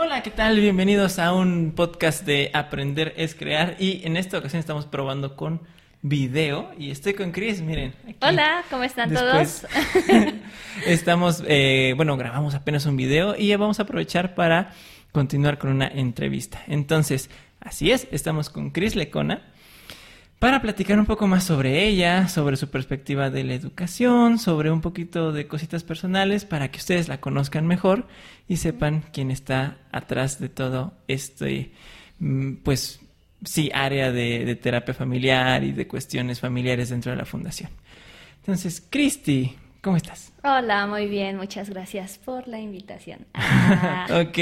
Hola, ¿qué tal? Bienvenidos a un podcast de Aprender es Crear y en esta ocasión estamos probando con video y estoy con Chris, miren. Hola, ¿cómo están todos? estamos, eh, bueno, grabamos apenas un video y ya vamos a aprovechar para continuar con una entrevista. Entonces, así es, estamos con Chris Lecona para platicar un poco más sobre ella, sobre su perspectiva de la educación, sobre un poquito de cositas personales para que ustedes la conozcan mejor y sepan quién está atrás de todo este, mm, pues sí, área de, de terapia familiar y de cuestiones familiares dentro de la fundación. Entonces, Cristi, ¿Cómo estás? Hola, muy bien, muchas gracias por la invitación. Ah. ok,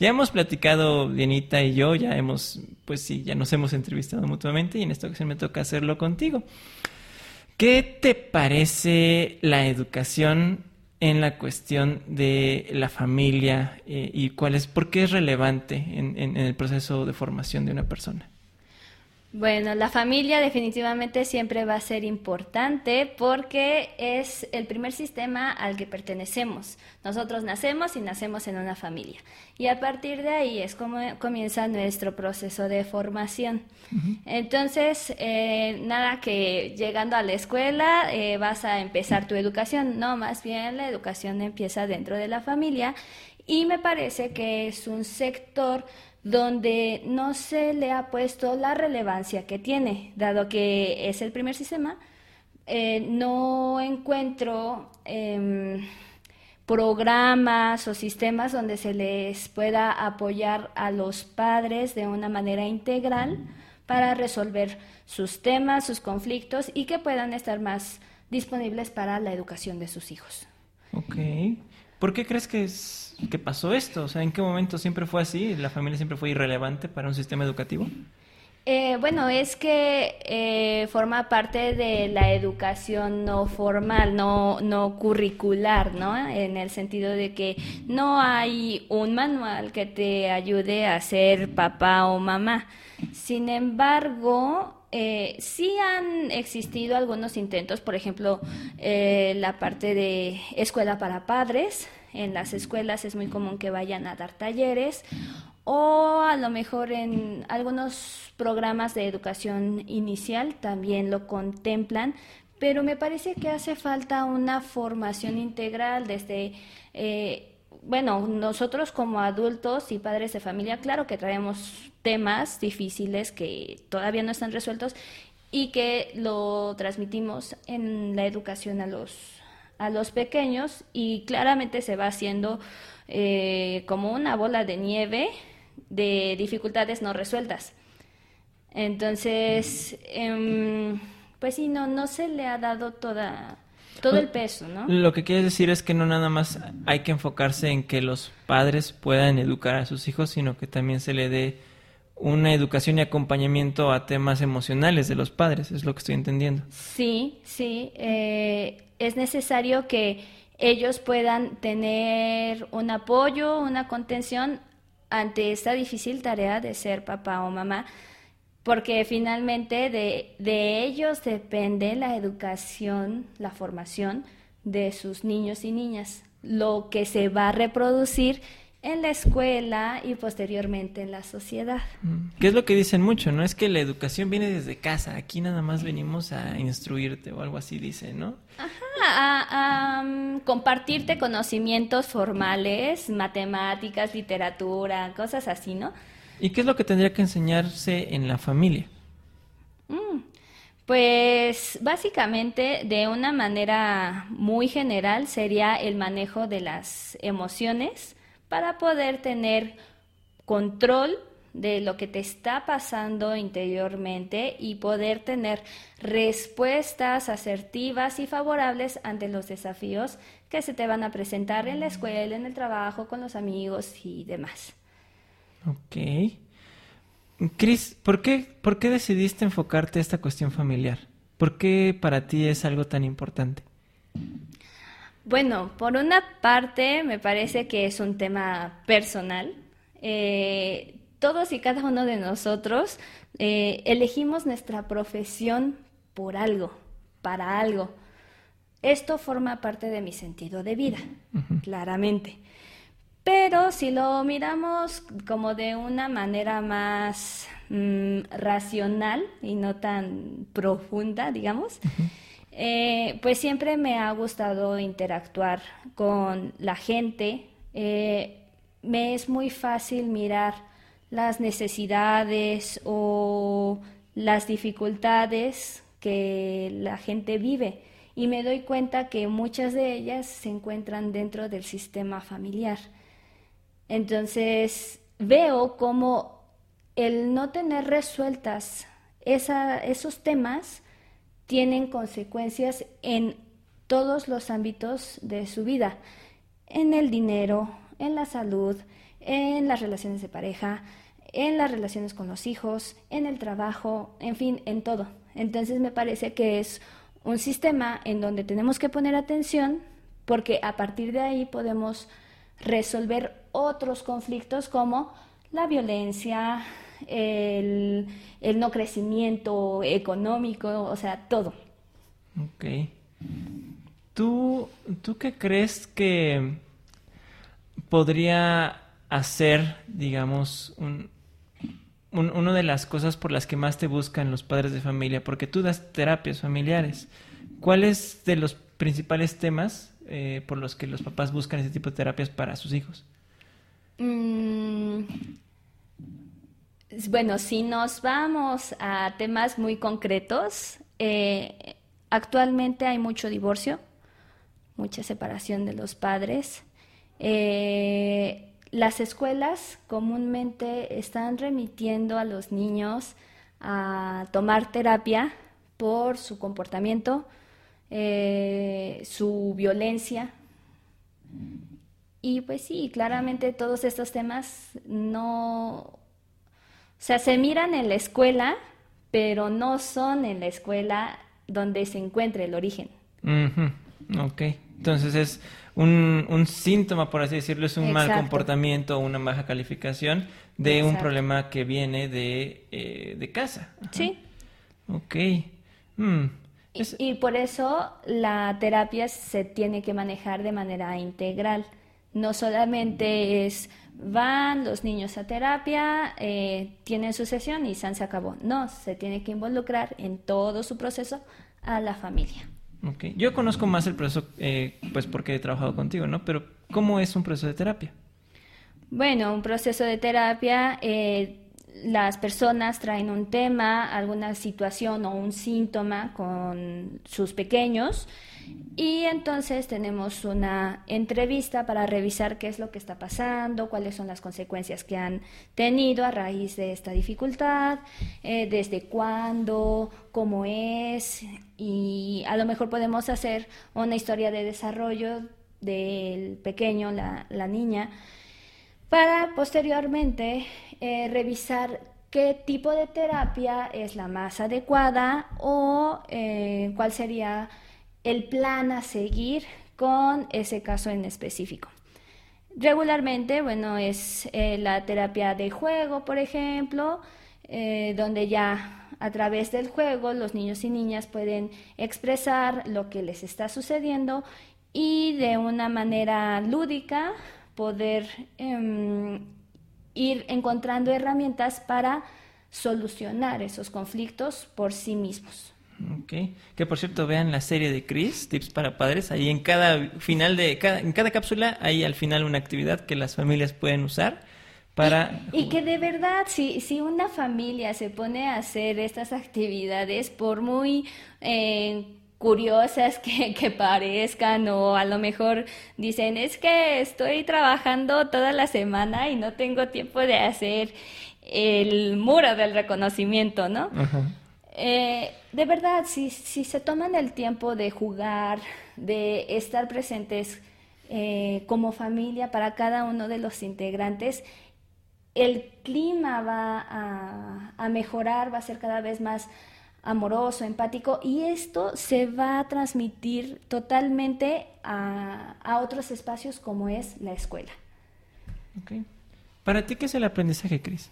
ya hemos platicado Dianita y yo, ya hemos, pues sí, ya nos hemos entrevistado mutuamente y en esta ocasión me toca hacerlo contigo. ¿Qué te parece la educación en la cuestión de la familia eh, y cuál es, por qué es relevante en el proceso de formación de una persona? Bueno, la familia definitivamente siempre va a ser importante porque es el primer sistema al que pertenecemos. Nosotros nacemos y nacemos en una familia. Y a partir de ahí es como comienza nuestro proceso de formación. Entonces, eh, nada que llegando a la escuela eh, vas a empezar tu educación. No, más bien la educación empieza dentro de la familia. Y me parece que es un sector donde no se le ha puesto la relevancia que tiene, dado que es el primer sistema, eh, no encuentro em, programas o sistemas donde se les pueda apoyar a los padres de una manera integral para resolver sus temas, sus conflictos y que puedan estar más disponibles para la educación de sus hijos. Ok. ¿Por qué crees que, es, que pasó esto? O sea, ¿en qué momento siempre fue así? ¿La familia siempre fue irrelevante para un sistema educativo? Eh, bueno, es que eh, forma parte de la educación no formal, no, no curricular, ¿no? En el sentido de que no hay un manual que te ayude a ser papá o mamá. Sin embargo, eh, sí han existido algunos intentos, por ejemplo, eh, la parte de escuela para padres. En las escuelas es muy común que vayan a dar talleres o a lo mejor en algunos programas de educación inicial también lo contemplan, pero me parece que hace falta una formación integral desde... Eh, bueno, nosotros como adultos y padres de familia, claro que traemos temas difíciles que todavía no están resueltos y que lo transmitimos en la educación a los, a los pequeños y claramente se va haciendo eh, como una bola de nieve de dificultades no resueltas. Entonces, em, pues sí, no, no se le ha dado toda todo el peso, ¿no? Lo que quieres decir es que no nada más hay que enfocarse en que los padres puedan educar a sus hijos, sino que también se le dé una educación y acompañamiento a temas emocionales de los padres, es lo que estoy entendiendo. Sí, sí, eh, es necesario que ellos puedan tener un apoyo, una contención ante esta difícil tarea de ser papá o mamá porque finalmente de, de, ellos depende la educación, la formación de sus niños y niñas, lo que se va a reproducir en la escuela y posteriormente en la sociedad. Mm. ¿Qué es lo que dicen mucho? No es que la educación viene desde casa, aquí nada más venimos a instruirte o algo así dice, ¿no? Ajá, a, mm, compartirte conocimientos formales, matemáticas, literatura, cosas así, ¿no? ¿Y qué es lo que tendría que enseñarse en la familia? Mm, pues básicamente de una manera muy general sería el manejo de las emociones para poder tener control de lo que te está pasando interiormente y poder tener respuestas asertivas y favorables ante los desafíos que se te van a presentar en la escuela, en el trabajo, con los amigos y demás. Ok. Cris, ¿por qué, ¿por qué decidiste enfocarte a esta cuestión familiar? ¿Por qué para ti es algo tan importante? Bueno, por una parte me parece que es un tema personal. Eh, todos y cada uno de nosotros eh, elegimos nuestra profesión por algo, para algo. Esto forma parte de mi sentido de vida, claramente. Pero si lo miramos como de una manera más mm, racional y no tan profunda, digamos, eh, pues siempre me ha gustado interactuar con la gente. Eh, me es muy fácil mirar las necesidades o las dificultades que la gente vive y me doy cuenta que muchas de ellas se encuentran dentro del sistema familiar. Entonces veo como el no tener resueltas esos temas tienen consecuencias en todos los ámbitos de su vida, en el dinero, en la salud, en las relaciones de pareja, en las relaciones con los hijos, en el trabajo, en fin, en todo. Entonces me parece que es un sistema en donde tenemos que poner atención porque a partir de ahí podemos resolver otros conflictos como la violencia, el, no crecimiento económico, o sea, todo. Ok. ¿Tú, ¿Tú qué crees que podría hacer, digamos, un, una de las cosas por las que más te buscan los padres de familia? Porque tú das terapias familiares. ¿Cuáles de los principales temas eh, por los que los papás buscan ese tipo de terapias para sus hijos? Mm, bueno, si nos vamos a temas muy concretos, eh, actualmente hay mucho divorcio, mucha separación de los padres. Eh, las escuelas comúnmente están remitiendo a los niños a tomar terapia por su comportamiento, eh, su violencia. Y pues sí, claramente todos estos temas no, o sea, se miran en la escuela, pero no son en la escuela donde se encuentre el origen. Ok, entonces es un, síntoma, por así decirlo, es un mal comportamiento o una baja calificación de un problema que viene de, eh, de casa. Sí. Ok. Mm. Y, por eso la terapia se tiene que manejar de manera integral. No solamente es van los niños a terapia, eh, tienen su sesión y se acabó. No, se tiene que involucrar en todo su proceso a la familia. Okay. Yo conozco más el proceso, eh, pues porque he trabajado contigo, ¿no? Pero ¿cómo es un proceso de terapia? Bueno, un proceso de terapia eh, las personas traen un tema, alguna situación o un síntoma con sus pequeños y entonces tenemos una entrevista para revisar qué es lo que está pasando, cuáles son las consecuencias que han tenido a raíz de esta dificultad, eh, desde cuándo, cómo es y a lo mejor podemos hacer una historia de desarrollo del pequeño, la, la niña, para posteriormente eh, revisar qué tipo de terapia es la más adecuada o eh, cuál sería el plan a seguir con ese caso en específico. Regularmente, bueno, es eh, la terapia de juego, por ejemplo, donde ya a través del juego los niños y niñas pueden expresar lo que les está sucediendo y de una manera lúdica poder em, ir encontrando herramientas para solucionar esos conflictos por sí mismos. Ok, que por cierto vean la serie de Chris, Tips para Padres, ahí en cada final de, cada, en cada cápsula hay al final una actividad que las familias pueden usar para... Y, que de verdad, si, si una familia se pone a hacer estas actividades, por muy... Eh, curiosas que, que, parezcan o a lo mejor dicen es que estoy trabajando toda la semana y no tengo tiempo de hacer el muro del reconocimiento, ¿no? Eh, de verdad, si, si se toman el tiempo de jugar, de estar presentes eh, como familia para cada uno de los integrantes, el clima va a, a mejorar, va a ser cada vez más amoroso, empático, y esto se va a transmitir totalmente a, otros espacios como es la escuela. ¿Para ti qué es el aprendizaje, Cris?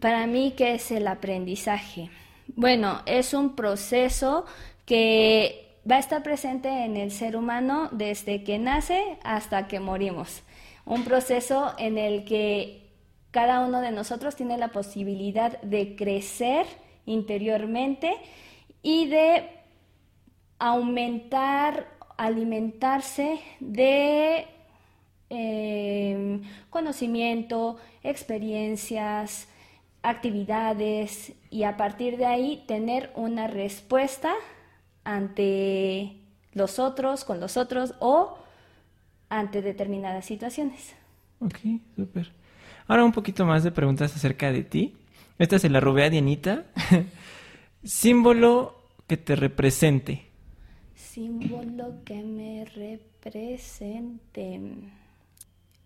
Para mí, ¿qué es el aprendizaje? Bueno, es un proceso que va a estar presente en el ser humano desde que nace hasta que morimos. Un proceso en el que cada uno de nosotros tiene la posibilidad de crecer interiormente y de aumentar, alimentarse de eh, conocimiento, experiencias, actividades y a partir de ahí tener una respuesta ante los otros, con los otros o ante determinadas situaciones. Ok, súper. Ahora un poquito más de preguntas acerca de ti. Esta es la rubea Dianita. Símbolo que te represente. Símbolo que me represente.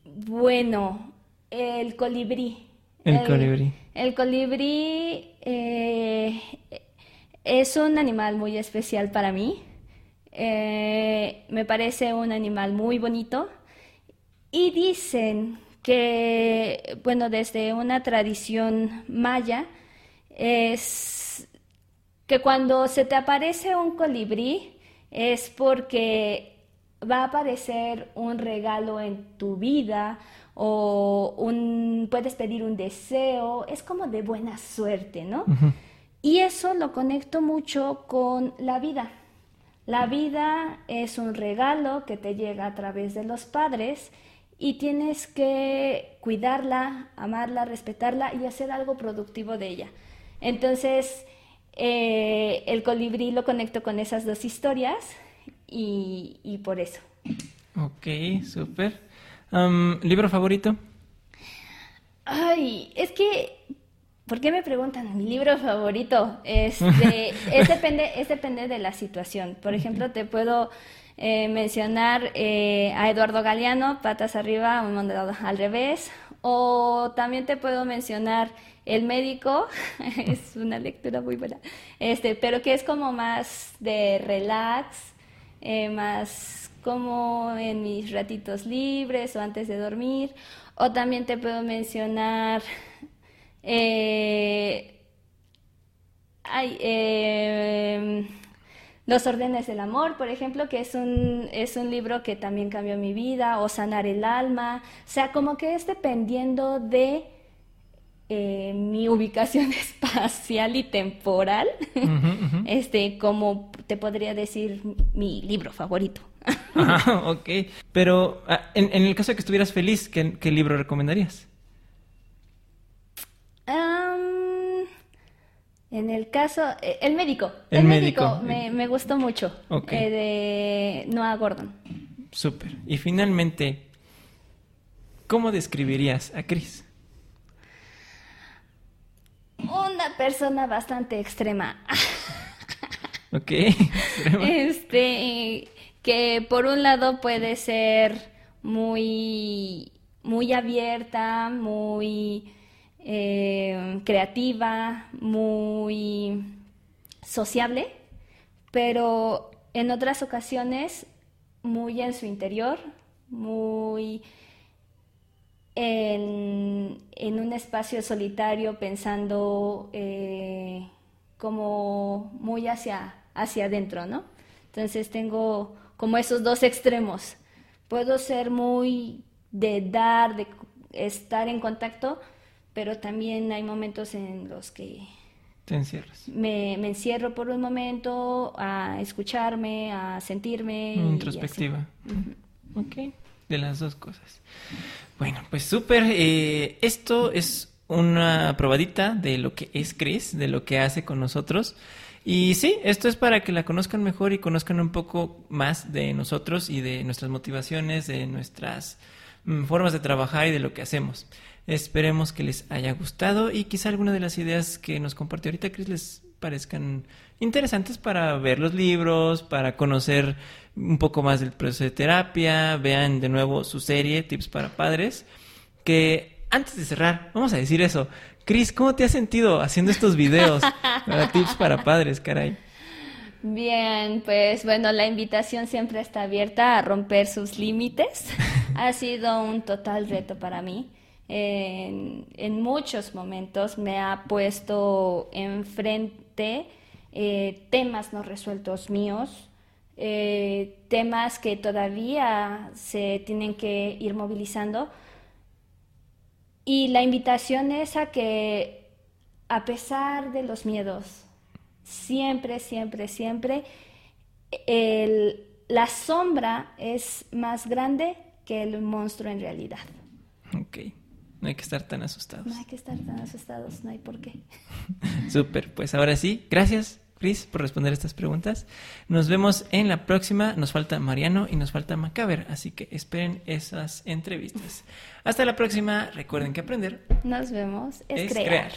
Bueno, el colibrí. El, colibrí. El colibrí eh, es un animal muy especial para mí. Eh, me parece un animal muy bonito. Y dicen que, bueno, desde una tradición maya, es que cuando se te aparece un colibrí es porque va a aparecer un regalo en tu vida o un, puedes pedir un deseo, es como de buena suerte, ¿no? Y eso lo conecto mucho con la vida. La vida es un regalo que te llega a través de los padres y tienes que cuidarla, amarla, respetarla y hacer algo productivo de ella. Entonces, eh, el colibrí lo conecto con esas dos historias y, por eso. Ok, súper. ¿Libro favorito? Ay, es que, ¿por qué me preguntan mi libro favorito? Este, es, depende, es depende de la situación. Por ejemplo, te puedo eh, mencionar eh, a Eduardo Galeano, Patas Arriba, al revés. O también te puedo mencionar El médico, es una lectura muy buena, este, pero que es como más de relax, eh, más como en mis ratitos libres o antes de dormir. O también te puedo mencionar... Eh, em, los órdenes del amor, por ejemplo, que es un, es un libro que también cambió mi vida, o Sanar el alma, o sea, como que es dependiendo de eh, mi ubicación espacial y temporal, este, como te podría decir mi libro favorito. ah, ok. Pero ah, en, el caso de que estuvieras feliz, ¿qué, libro recomendarías? En el caso, eh, El médico. El, médico, Me, gustó mucho. Eh, de Noah Gordon. Súper. Y finalmente, ¿cómo describirías a Chris? Una persona bastante extrema. ok. Este, que por un lado puede ser muy, muy abierta, muy eh, creativa, muy sociable, pero en otras ocasiones muy en su interior, muy en, un espacio solitario pensando eh, como muy hacia, hacia adentro, ¿no? Entonces tengo como esos dos extremos. Puedo ser muy de dar, de estar en contacto, pero también hay momentos en los que te encierras. Me, encierro por un momento a escucharme, a sentirme. Introspectiva. Ok, de las dos cosas. Bueno, pues súper. Eh, esto es una probadita de lo que es Chris, de lo que hace con nosotros. Y sí, esto es para que la conozcan mejor y conozcan un poco más de nosotros y de nuestras motivaciones, de nuestras mm, formas de trabajar y de lo que hacemos. Esperemos que les haya gustado y quizá alguna de las ideas que nos compartió ahorita Chris les parezcan interesantes para ver los libros, para conocer un poco más del proceso de terapia, vean de nuevo su serie Tips para Padres, que antes de cerrar, vamos a decir eso. Cris, ¿cómo te has sentido haciendo estos videos para Tips para Padres, caray? Bien, pues bueno, la invitación siempre está abierta a romper sus límites. ha sido un total reto para mí. En, muchos momentos me ha puesto enfrente eh, temas no resueltos míos, eh, temas que todavía se tienen que ir movilizando. Y la invitación es a que, a pesar de los miedos, siempre, siempre, siempre, la sombra es más grande que el monstruo en realidad. Ok. No hay que estar tan asustados. No hay que estar tan asustados, no hay por qué. Súper, pues ahora sí, gracias Chris por responder estas preguntas. Nos vemos en la próxima. Nos falta Mariano y nos falta Macaber, así que esperen esas entrevistas. Hasta la próxima. Recuerden que aprender. Nos vemos. Es, crear.